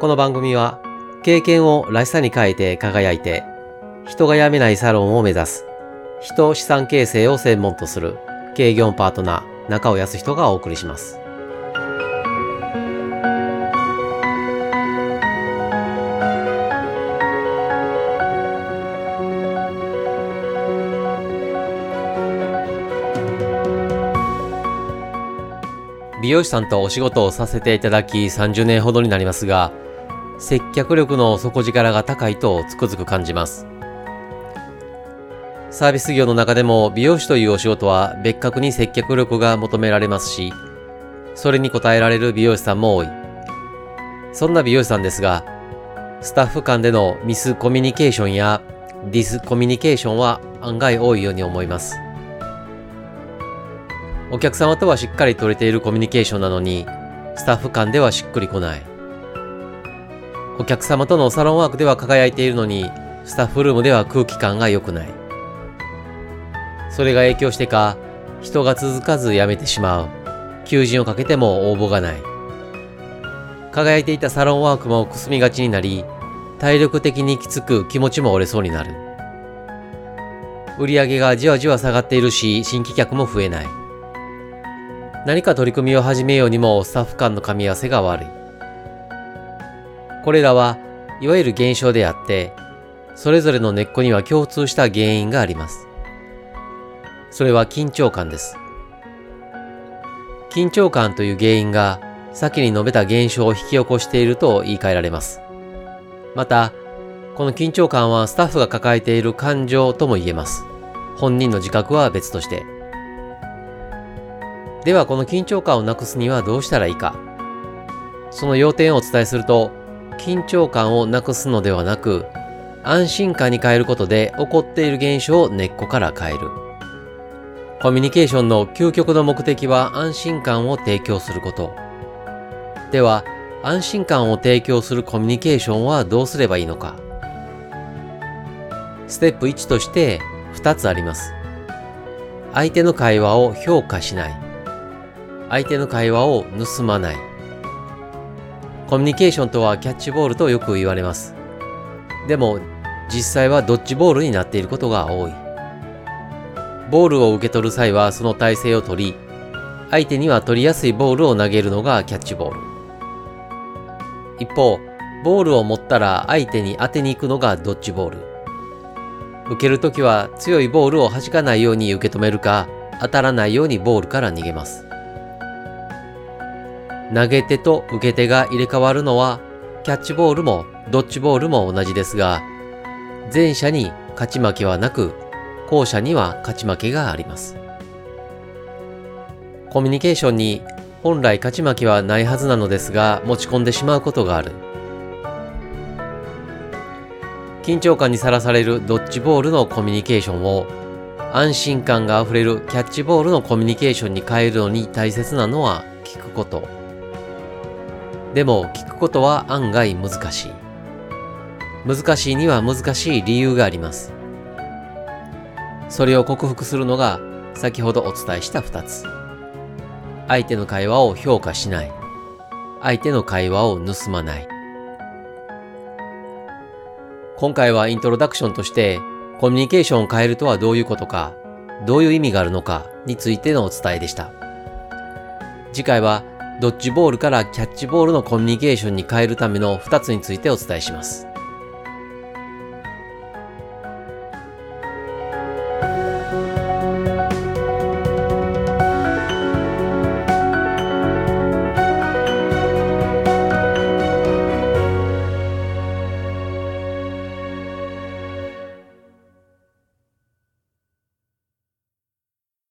この番組は経験をらしさに変えて輝いて人が辞めないサロンを目指す人資産形成を専門とする経業パートナー中尾康人がお送りします。美容師さんとお仕事をさせていただき30年ほどになりますが接客力の底力が高いとつくづく感じます。サービス業の中でも美容師というお仕事は別格に接客力が求められますしそれに応えられる美容師さんも多い。そんな美容師さんですがスタッフ間でのミスコミュニケーションやディスコミュニケーションは案外多いように思います。お客様とはしっかり取れているコミュニケーションなのに、スタッフ間ではしっくりこない。お客様とのサロンワークでは輝いているのに、スタッフルームでは空気感が良くない。それが影響してか、人が続かず辞めてしまう。求人をかけても応募がない。輝いていたサロンワークもくすみがちになり、体力的にきつく気持ちも折れそうになる。売り上げがじわじわ下がっているし、新規客も増えない。何か取り組みを始めようにもスタッフ間の噛み合わせが悪い。これらはいわゆる現象であって、それぞれの根っこには共通した原因があります。それは緊張感です。緊張感という原因が先に述べた現象を引き起こしていると言い換えられます。また、この緊張感はスタッフが抱えている感情とも言えます。本人の自覚は別として。ではこの緊張感をなくすにはどうしたらいいかその要点をお伝えすると緊張感をなくすのではなく安心感に変えることで起こっている現象を根っこから変える。コミュニケーションの究極の目的は安心感を提供すること。では安心感を提供するコミュニケーションはどうすればいいのか。ステップ1として2つあります。相手の会話を評価しない。相手の会話を盗まない。コミュニケーションとはキャッチボールとよく言われます。でも、実際はドッジボールになっていることが多い。ボールを受け取る際はその体勢を取り、相手には取りやすいボールを投げるのがキャッチボール。一方、ボールを持ったら相手に当てに行くのがドッジボール。受けるときは強いボールを弾かないように受け止めるか、当たらないようにボールから逃げます。投げ手と受け手が入れ替わるのは、キャッチボールもドッジボールも同じですが、前者に勝ち負けはなく、後者には勝ち負けがあります。コミュニケーションに本来勝ち負けはないはずなのですが、持ち込んでしまうことがある。緊張感にさらされるドッジボールのコミュニケーションを安心感があふれるキャッチボールのコミュニケーションに変えるのに大切なのは聞くこと。でも聞くことは案外難しい。難しいには難しい理由があります。それを克服するのが先ほどお伝えした2つ。相手の会話を評価しない。相手の会話を盗まない。今回はイントロダクションとしてコミュニケーションを変えるとはどういうことか、どういう意味があるのかについてのお伝えでした。次回はドッジボールからキャッチボールのコミュニケーションに変えるための2つについてお伝えします。